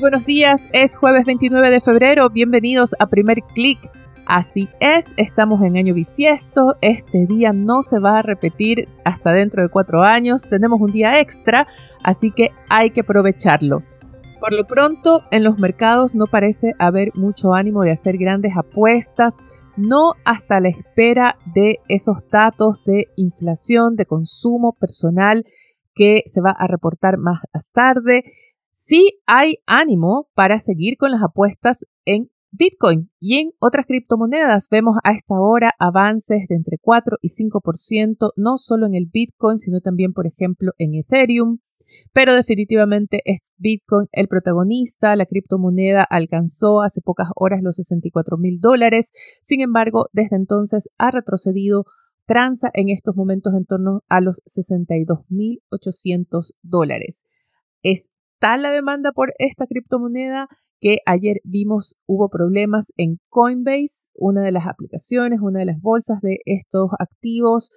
Buenos días, es jueves 29 de febrero, bienvenidos a Primer Click. Así es, estamos en año bisiesto, este día no se va a repetir hasta dentro de cuatro años, tenemos un día extra, así que hay que aprovecharlo. Por lo pronto, en los mercados no parece haber mucho ánimo de hacer grandes apuestas, no hasta la espera de esos datos de inflación, de consumo personal que se va a reportar más tarde sí hay ánimo para seguir con las apuestas en Bitcoin y en otras criptomonedas. Vemos a esta hora avances de entre 4 y 5%, no solo en el Bitcoin, sino también, por ejemplo, en Ethereum. Pero definitivamente es Bitcoin el protagonista. La criptomoneda alcanzó hace pocas horas los 64 mil dólares. Sin embargo, desde entonces ha retrocedido tranza en estos momentos en torno a los 62 mil 800 dólares. Es tal la demanda por esta criptomoneda que ayer vimos hubo problemas en Coinbase, una de las aplicaciones, una de las bolsas de estos activos.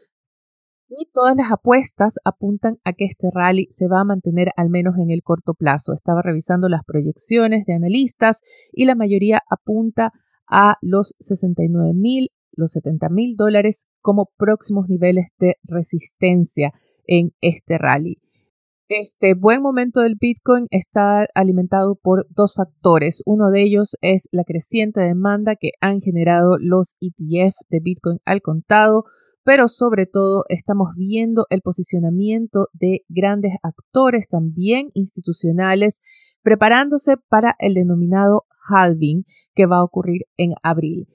Y todas las apuestas apuntan a que este rally se va a mantener al menos en el corto plazo. Estaba revisando las proyecciones de analistas y la mayoría apunta a los 69 mil, los 70 mil dólares como próximos niveles de resistencia en este rally. Este buen momento del Bitcoin está alimentado por dos factores. Uno de ellos es la creciente demanda que han generado los ETF de Bitcoin al contado, pero sobre todo estamos viendo el posicionamiento de grandes actores, también institucionales, preparándose para el denominado halving que va a ocurrir en abril.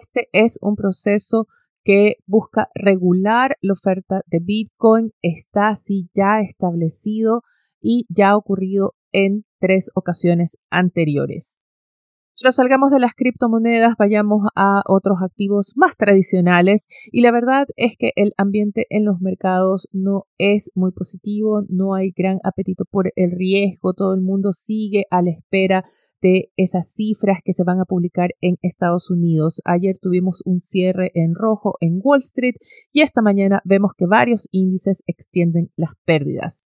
Este es un proceso que busca regular la oferta de Bitcoin está así ya establecido y ya ha ocurrido en tres ocasiones anteriores. Pero salgamos de las criptomonedas, vayamos a otros activos más tradicionales y la verdad es que el ambiente en los mercados no es muy positivo, no hay gran apetito por el riesgo, todo el mundo sigue a la espera de esas cifras que se van a publicar en Estados Unidos. Ayer tuvimos un cierre en rojo en Wall Street y esta mañana vemos que varios índices extienden las pérdidas.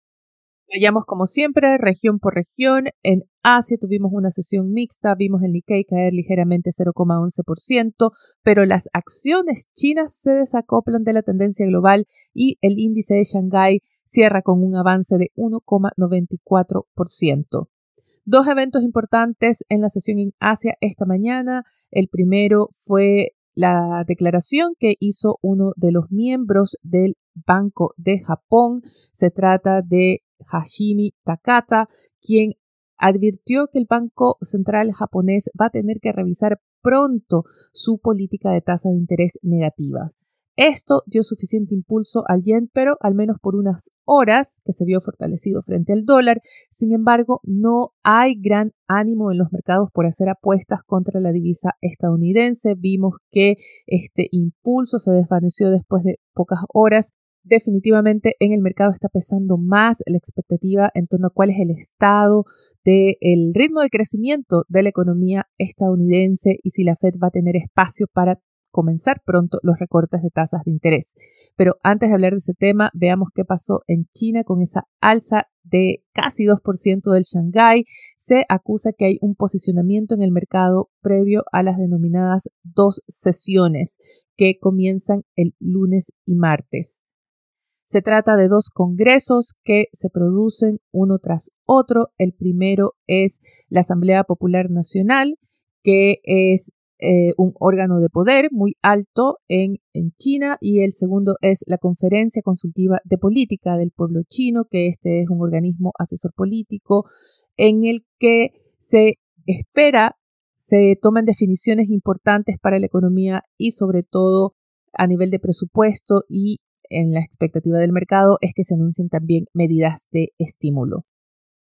Vayamos como siempre, región por región. En Asia tuvimos una sesión mixta, vimos el Nikkei caer ligeramente 0,11%, pero las acciones chinas se desacoplan de la tendencia global y el índice de Shanghái cierra con un avance de 1,94%. Dos eventos importantes en la sesión en Asia esta mañana. El primero fue la declaración que hizo uno de los miembros del Banco de Japón. Se trata de Hashimi Takata, quien advirtió que el Banco Central japonés va a tener que revisar pronto su política de tasa de interés negativa. Esto dio suficiente impulso al yen, pero al menos por unas horas que se vio fortalecido frente al dólar. Sin embargo, no hay gran ánimo en los mercados por hacer apuestas contra la divisa estadounidense. Vimos que este impulso se desvaneció después de pocas horas. Definitivamente en el mercado está pesando más la expectativa en torno a cuál es el estado del ritmo de crecimiento de la economía estadounidense y si la Fed va a tener espacio para comenzar pronto los recortes de tasas de interés. Pero antes de hablar de ese tema, veamos qué pasó en China con esa alza de casi 2% del Shanghai. Se acusa que hay un posicionamiento en el mercado previo a las denominadas dos sesiones que comienzan el lunes y martes. Se trata de dos congresos que se producen uno tras otro. El primero es la Asamblea Popular Nacional, que es eh, un órgano de poder muy alto en, en, China y el segundo es la Conferencia Consultiva de Política del Pueblo Chino, que este es un organismo asesor político en el que se espera se tomen definiciones importantes para la economía y sobre todo a nivel de presupuesto y en la expectativa del mercado es que se anuncien también medidas de estímulo.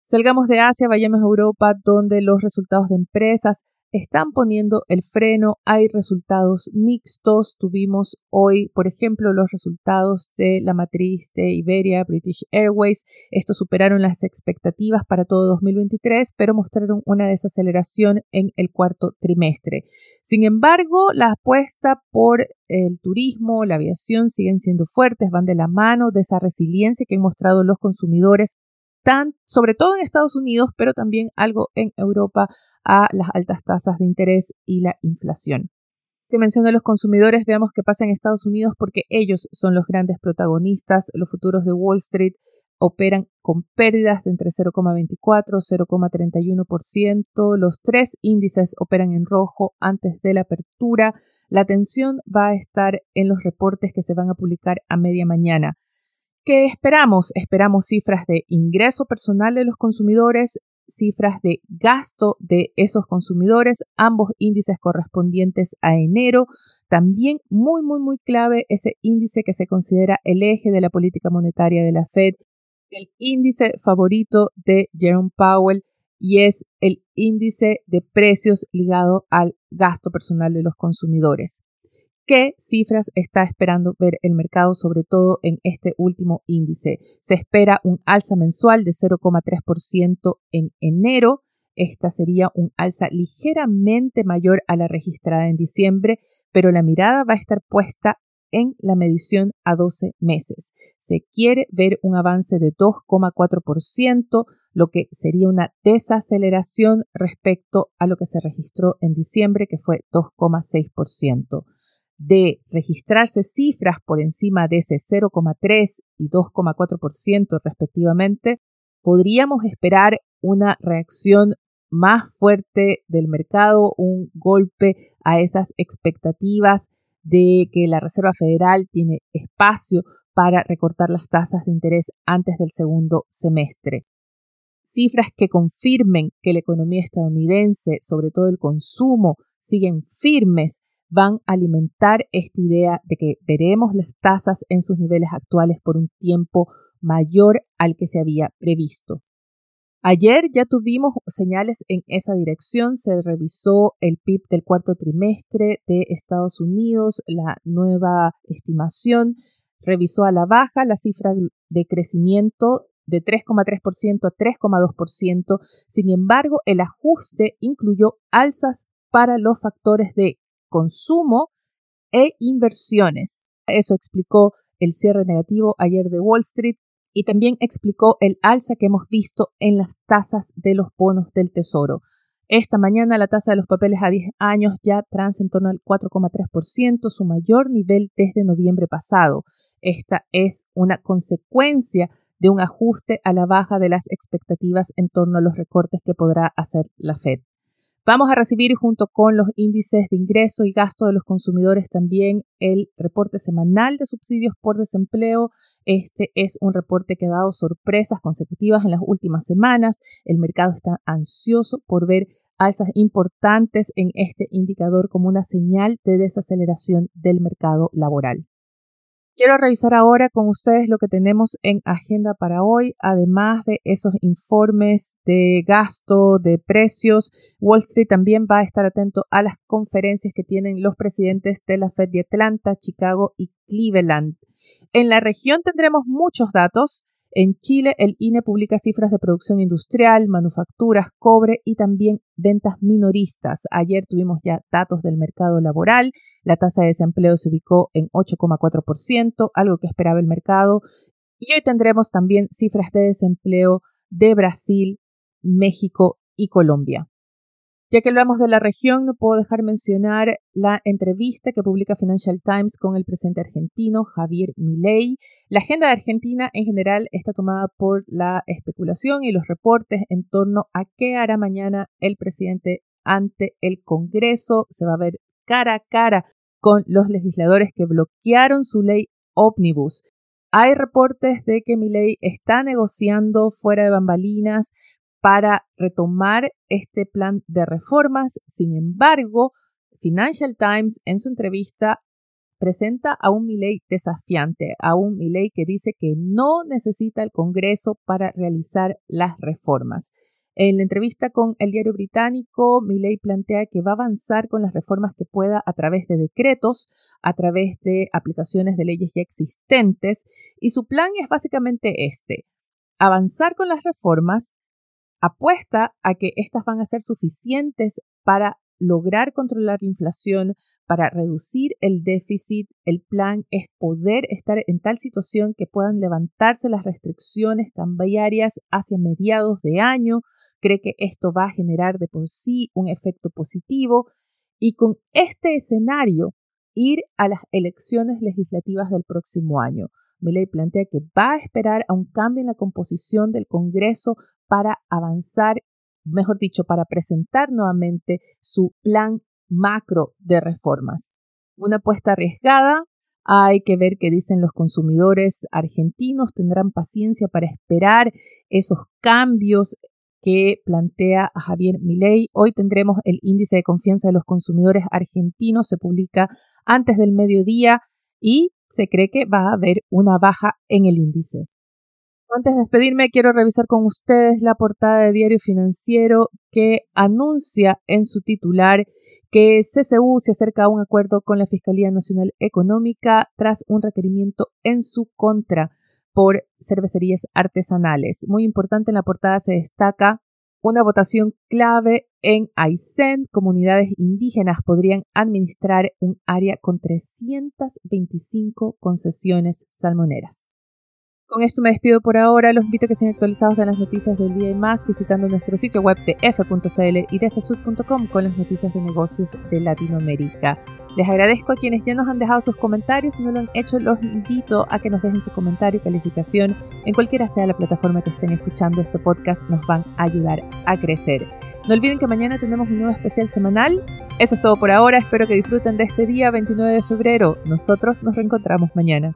Salgamos de Asia, vayamos a Europa, donde los resultados de empresas están poniendo el freno. Hay resultados mixtos. Tuvimos hoy, por ejemplo, los resultados de la matriz de Iberia, British Airways. Estos superaron las expectativas para todo 2023, pero mostraron una desaceleración en el cuarto trimestre. Sin embargo, la apuesta por el turismo, la aviación siguen siendo fuertes, van de la mano de esa resiliencia que han mostrado los consumidores sobre todo en Estados Unidos, pero también algo en Europa, a las altas tasas de interés y la inflación. Que menciono los consumidores, veamos qué pasa en Estados Unidos porque ellos son los grandes protagonistas. Los futuros de Wall Street operan con pérdidas de entre 0,24 y 0,31%. Los tres índices operan en rojo antes de la apertura. La atención va a estar en los reportes que se van a publicar a media mañana. ¿Qué esperamos? Esperamos cifras de ingreso personal de los consumidores, cifras de gasto de esos consumidores, ambos índices correspondientes a enero. También muy, muy, muy clave ese índice que se considera el eje de la política monetaria de la Fed, el índice favorito de Jerome Powell y es el índice de precios ligado al gasto personal de los consumidores qué cifras está esperando ver el mercado, sobre todo en este último índice. Se espera un alza mensual de 0,3% en enero. Esta sería un alza ligeramente mayor a la registrada en diciembre, pero la mirada va a estar puesta en la medición a 12 meses. Se quiere ver un avance de 2,4%, lo que sería una desaceleración respecto a lo que se registró en diciembre, que fue 2,6% de registrarse cifras por encima de ese 0,3 y 2,4% respectivamente, podríamos esperar una reacción más fuerte del mercado, un golpe a esas expectativas de que la Reserva Federal tiene espacio para recortar las tasas de interés antes del segundo semestre. Cifras que confirmen que la economía estadounidense, sobre todo el consumo, siguen firmes van a alimentar esta idea de que veremos las tasas en sus niveles actuales por un tiempo mayor al que se había previsto. Ayer ya tuvimos señales en esa dirección, se revisó el PIB del cuarto trimestre de Estados Unidos, la nueva estimación revisó a la baja la cifra de crecimiento de 3,3% a 3,2%, sin embargo el ajuste incluyó alzas para los factores de consumo e inversiones. Eso explicó el cierre negativo ayer de Wall Street y también explicó el alza que hemos visto en las tasas de los bonos del Tesoro. Esta mañana la tasa de los papeles a 10 años ya transa en torno al 4,3%, su mayor nivel desde noviembre pasado. Esta es una consecuencia de un ajuste a la baja de las expectativas en torno a los recortes que podrá hacer la Fed. Vamos a recibir junto con los índices de ingreso y gasto de los consumidores también el reporte semanal de subsidios por desempleo. Este es un reporte que ha dado sorpresas consecutivas en las últimas semanas. El mercado está ansioso por ver alzas importantes en este indicador como una señal de desaceleración del mercado laboral. Quiero revisar ahora con ustedes lo que tenemos en agenda para hoy, además de esos informes de gasto, de precios. Wall Street también va a estar atento a las conferencias que tienen los presidentes de la Fed de Atlanta, Chicago y Cleveland. En la región tendremos muchos datos. En Chile, el INE publica cifras de producción industrial, manufacturas, cobre y también ventas minoristas. Ayer tuvimos ya datos del mercado laboral. La tasa de desempleo se ubicó en 8,4%, algo que esperaba el mercado. Y hoy tendremos también cifras de desempleo de Brasil, México y Colombia. Ya que hablamos de la región, no puedo dejar mencionar la entrevista que publica Financial Times con el presidente argentino Javier Milei. La agenda de Argentina en general está tomada por la especulación y los reportes en torno a qué hará mañana el presidente ante el Congreso. Se va a ver cara a cara con los legisladores que bloquearon su ley ómnibus. Hay reportes de que Milei está negociando fuera de bambalinas para retomar este plan de reformas. Sin embargo, Financial Times en su entrevista presenta a un Milley desafiante, a un Milley que dice que no necesita el Congreso para realizar las reformas. En la entrevista con el diario británico, Milley plantea que va a avanzar con las reformas que pueda a través de decretos, a través de aplicaciones de leyes ya existentes, y su plan es básicamente este, avanzar con las reformas, apuesta a que estas van a ser suficientes para lograr controlar la inflación, para reducir el déficit, el plan es poder estar en tal situación que puedan levantarse las restricciones cambiarias hacia mediados de año. Cree que esto va a generar de por sí un efecto positivo y con este escenario ir a las elecciones legislativas del próximo año. Milley plantea que va a esperar a un cambio en la composición del Congreso para avanzar, mejor dicho, para presentar nuevamente su plan macro de reformas. Una apuesta arriesgada, hay que ver qué dicen los consumidores argentinos, tendrán paciencia para esperar esos cambios que plantea Javier Milei. Hoy tendremos el índice de confianza de los consumidores argentinos, se publica antes del mediodía y se cree que va a haber una baja en el índice. Antes de despedirme, quiero revisar con ustedes la portada de Diario Financiero que anuncia en su titular que CCU se acerca a un acuerdo con la Fiscalía Nacional Económica tras un requerimiento en su contra por cervecerías artesanales. Muy importante en la portada se destaca una votación clave en Aysén. Comunidades indígenas podrían administrar un área con 325 concesiones salmoneras. Con esto me despido por ahora. Los invito a que sean actualizados de las noticias del día y más visitando nuestro sitio web de f.cl y de fsud.com con las noticias de negocios de Latinoamérica. Les agradezco a quienes ya nos han dejado sus comentarios. Si no lo han hecho, los invito a que nos dejen su comentario y calificación en cualquiera sea la plataforma que estén escuchando este podcast. Nos van a ayudar a crecer. No olviden que mañana tenemos un nuevo especial semanal. Eso es todo por ahora. Espero que disfruten de este día 29 de febrero. Nosotros nos reencontramos mañana.